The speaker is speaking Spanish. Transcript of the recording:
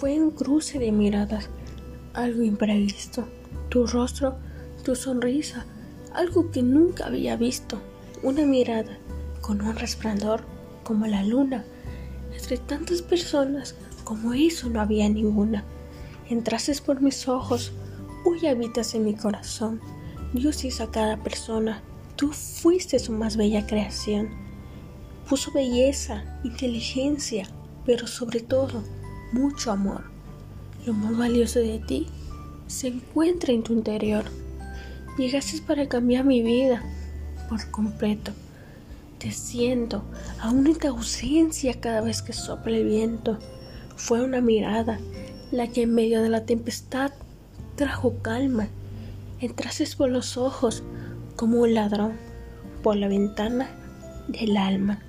Fue un cruce de miradas, algo imprevisto. Tu rostro, tu sonrisa, algo que nunca había visto. Una mirada con un resplandor como la luna. Entre tantas personas como eso no había ninguna. Entrases por mis ojos, hoy habitas en mi corazón. Dios hizo a cada persona. Tú fuiste su más bella creación. Puso belleza, inteligencia, pero sobre todo mucho amor. Lo más valioso de ti se encuentra en tu interior. Llegaste para cambiar mi vida por completo. Te siento, aún en tu ausencia cada vez que sopla el viento. Fue una mirada la que en medio de la tempestad trajo calma. Entraste por los ojos como un ladrón por la ventana del alma.